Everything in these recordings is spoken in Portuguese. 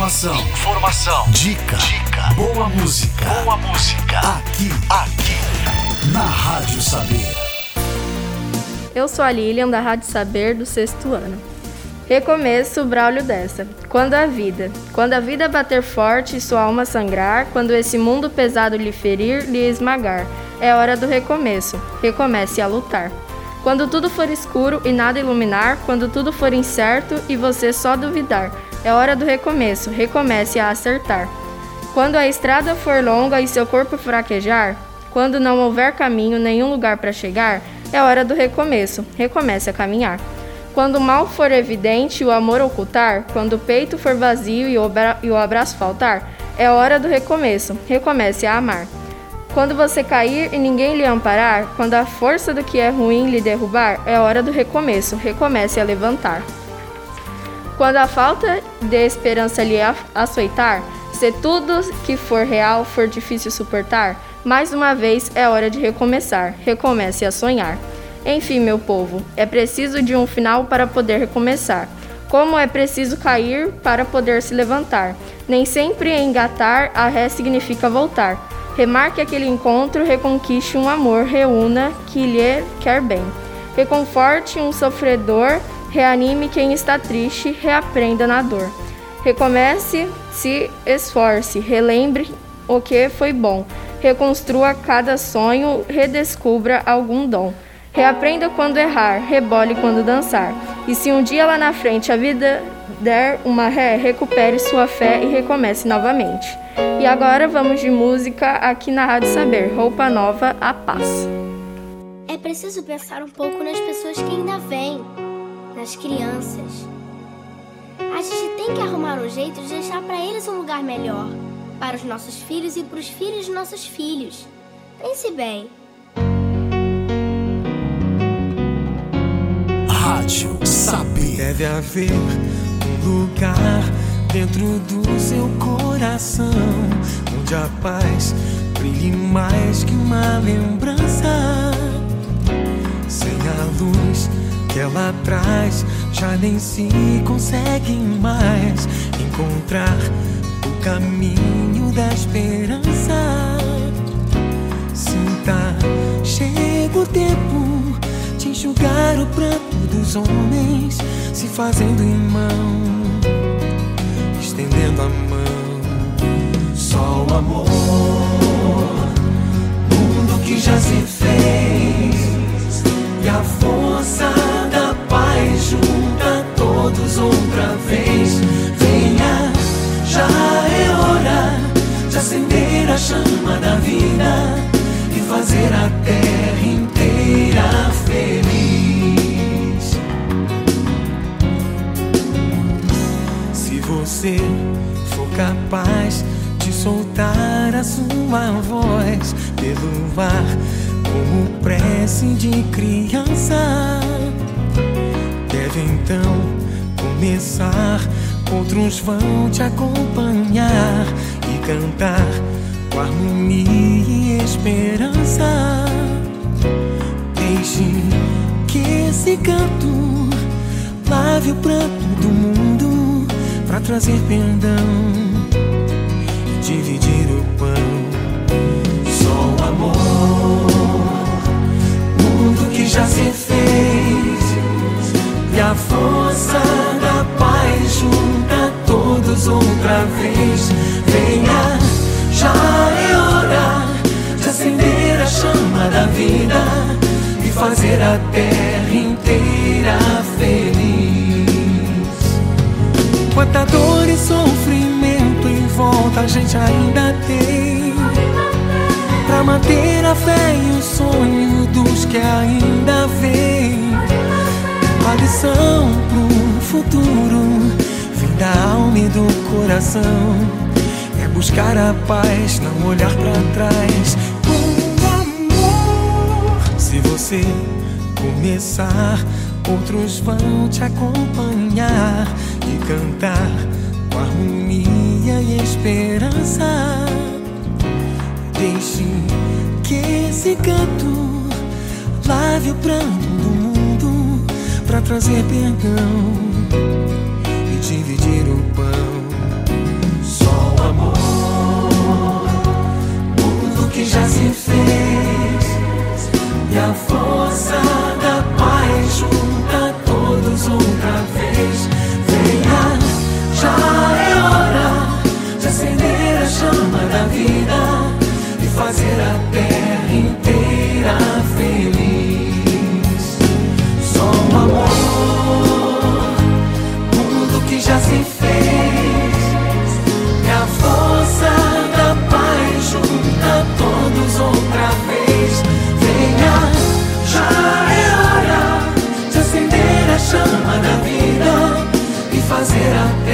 Informação, informação, dica, dica, boa música, boa música. Aqui, aqui, na Rádio Saber. Eu sou a Lilian da Rádio Saber do sexto ano. Recomeço, Braulio dessa. Quando a vida, quando a vida bater forte e sua alma sangrar, quando esse mundo pesado lhe ferir, lhe esmagar, é hora do recomeço. Recomece a lutar. Quando tudo for escuro e nada iluminar, quando tudo for incerto e você só duvidar, é hora do recomeço, recomece a acertar. Quando a estrada for longa e seu corpo fraquejar, quando não houver caminho, nenhum lugar para chegar, é hora do recomeço, recomece a caminhar. Quando o mal for evidente e o amor ocultar, quando o peito for vazio e o, abraço faltar, é hora do recomeço, recomece a amar. Quando você cair e ninguém lhe amparar, quando a força do que é ruim lhe derrubar, é hora do recomeço, recomece a levantar. Quando a falta de esperança lhe açoitar, se tudo que for real for difícil suportar, mais uma vez é hora de recomeçar, recomece a sonhar. Enfim, meu povo, é preciso de um final para poder recomeçar. Como é preciso cair para poder se levantar. Nem sempre engatar a ré significa voltar. Remarque aquele encontro, reconquiste um amor, reúna que lhe quer bem. Reconforte um sofredor, reanime quem está triste, reaprenda na dor. Recomece, se esforce, relembre o que foi bom. Reconstrua cada sonho, redescubra algum dom. Reaprenda quando errar, rebole quando dançar. E se um dia lá na frente a vida der uma ré, recupere sua fé e recomece novamente. E agora vamos de música aqui na Rádio Saber, Roupa Nova, a paz. É preciso pensar um pouco nas pessoas que ainda vêm, nas crianças. A gente tem que arrumar um jeito de deixar para eles um lugar melhor, para os nossos filhos e para os filhos de nossos filhos. Pense bem. Rádio Saber. Deve haver um lugar dentro do seu coração onde a paz brilhe mais que uma lembrança. Ela traz, já nem se consegue mais encontrar o caminho da esperança. Sinta, chega o tempo de enxugar o pranto dos homens, se fazendo irmão, estendendo a mão. Só o amor, mundo que já se fez, e a força você for capaz de soltar a sua voz pelo ar, como prece de criança, deve então começar. Outros vão te acompanhar e cantar com harmonia trazer perdão e dividir o pão. Só o amor, mundo que já se fez, e a força da paz junta todos outra vez. Venha, já é hora de acender a chama da vida e fazer a terra inteira Quanta dor e sofrimento em volta a gente ainda tem. Pra manter a fé e o sonho dos que ainda vêm. A lição pro futuro Vem da alma e do coração. É buscar a paz, não olhar pra trás. Com amor Se você começar Outros vão te acompanhar de cantar com harmonia e esperança. Deixe que esse canto lave o pranto do mundo para trazer perdão e dividir o pão. Só o amor, tudo que já se fez e a força da paz junta todos outra vez. Fazer a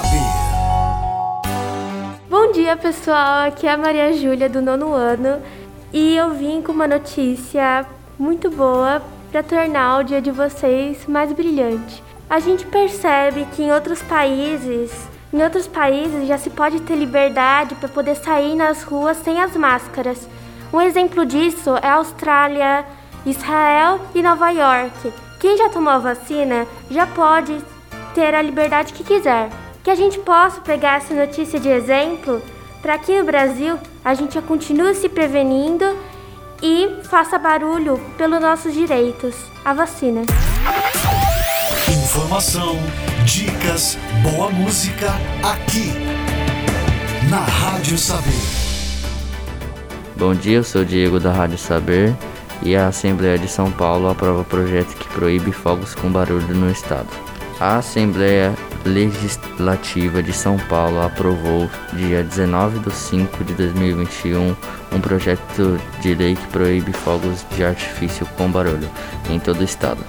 Saber. Bom dia, pessoal. Aqui é a Maria Júlia do nono ano e eu vim com uma notícia muito boa para tornar o dia de vocês mais brilhante. A gente percebe que em outros países, em outros países já se pode ter liberdade para poder sair nas ruas sem as máscaras. Um exemplo disso é a Austrália, Israel e Nova York. Quem já tomou a vacina já pode ter a liberdade que quiser. Que a gente possa pegar essa notícia de exemplo para aqui no Brasil a gente continue se prevenindo e faça barulho pelos nossos direitos. A vacina. Informação, dicas, boa música aqui na Rádio Saber. Bom dia, eu sou o Diego da Rádio Saber e a Assembleia de São Paulo aprova projeto que proíbe fogos com barulho no estado. A Assembleia Legislativa de São Paulo aprovou, dia 19 de 5 de 2021, um projeto de lei que proíbe fogos de artifício com barulho em todo o estado.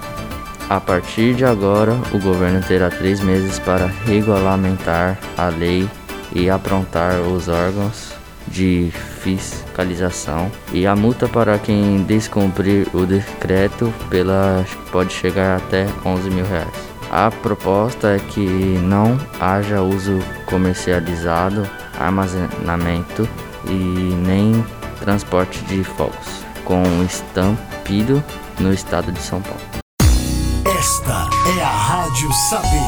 A partir de agora, o governo terá três meses para regulamentar a lei e aprontar os órgãos de fiscalização e a multa para quem descumprir o decreto pela pode chegar até 11 mil reais. A proposta é que não haja uso comercializado, armazenamento e nem transporte de fogos com estampido no estado de São Paulo. Esta é a Rádio Saber.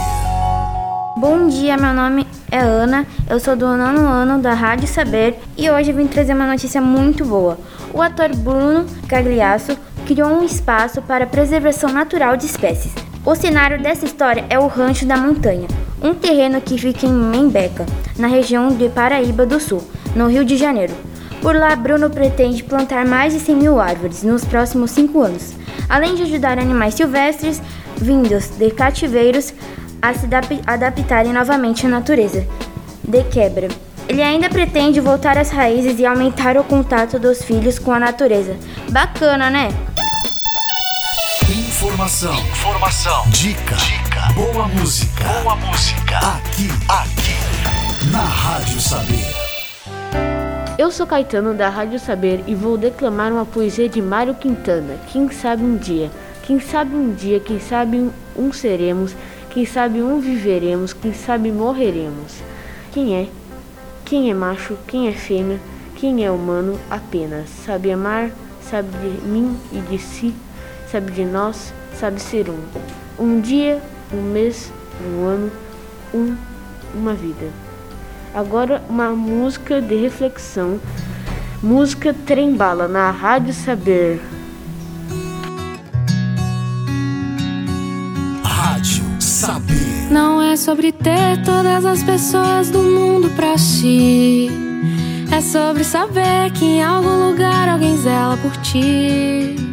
Bom dia, meu nome é Ana, eu sou do nono ano da Rádio Saber e hoje eu vim trazer uma notícia muito boa. O ator Bruno Cagliasso criou um espaço para preservação natural de espécies. O cenário dessa história é o Rancho da Montanha, um terreno que fica em Membeca, na região de Paraíba do Sul, no Rio de Janeiro. Por lá, Bruno pretende plantar mais de 100 mil árvores nos próximos cinco anos, além de ajudar animais silvestres vindos de cativeiros a se adap- adaptarem novamente à natureza. De quebra. Ele ainda pretende voltar às raízes e aumentar o contato dos filhos com a natureza. Bacana, né? Informação, informação, dica, dica, boa música, boa música aqui, aqui na Rádio Saber. Eu sou Caetano da Rádio Saber e vou declamar uma poesia de Mário Quintana. Quem sabe um dia, quem sabe um dia, quem sabe um, um seremos, quem sabe um viveremos, quem sabe morreremos. Quem é? Quem é macho? Quem é fêmea? Quem é humano apenas? Sabe amar? Sabe de mim e de si? Sabe de nós? Sabe ser um. Um dia, um mês, um ano, um, uma vida. Agora uma música de reflexão. Música Trembala na Rádio Saber. Rádio Saber. Não é sobre ter todas as pessoas do mundo pra ti. É sobre saber que em algum lugar alguém zela por ti.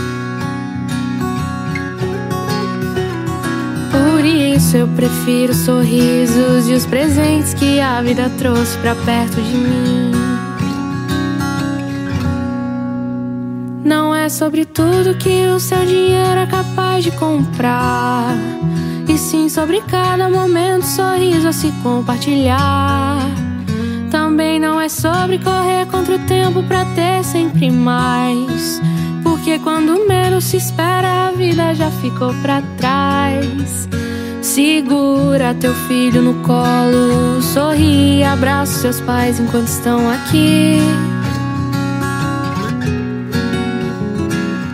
Isso eu prefiro sorrisos e os presentes que a vida trouxe pra perto de mim. Não é sobre tudo que o seu dinheiro é capaz de comprar. E sim sobre cada momento, sorriso a se compartilhar. Também não é sobre correr contra o tempo pra ter sempre mais. Porque quando menos se espera, a vida já ficou pra trás. Segura teu filho no colo, sorri, abraça seus pais enquanto estão aqui.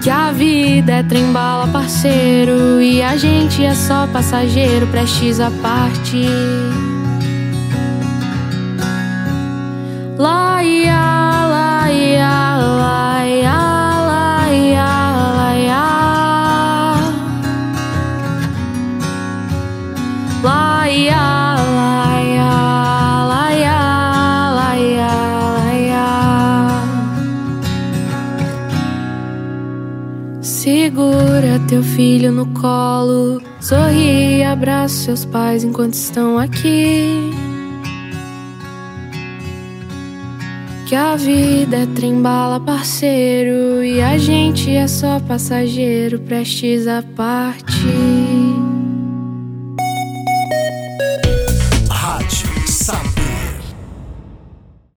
Que a vida é trembala, parceiro, e a gente é só passageiro, prestes a partir. Segura teu filho no colo, sorri, abraça seus pais enquanto estão aqui. Que a vida é trembala, parceiro, e a gente é só passageiro, prestes a partir.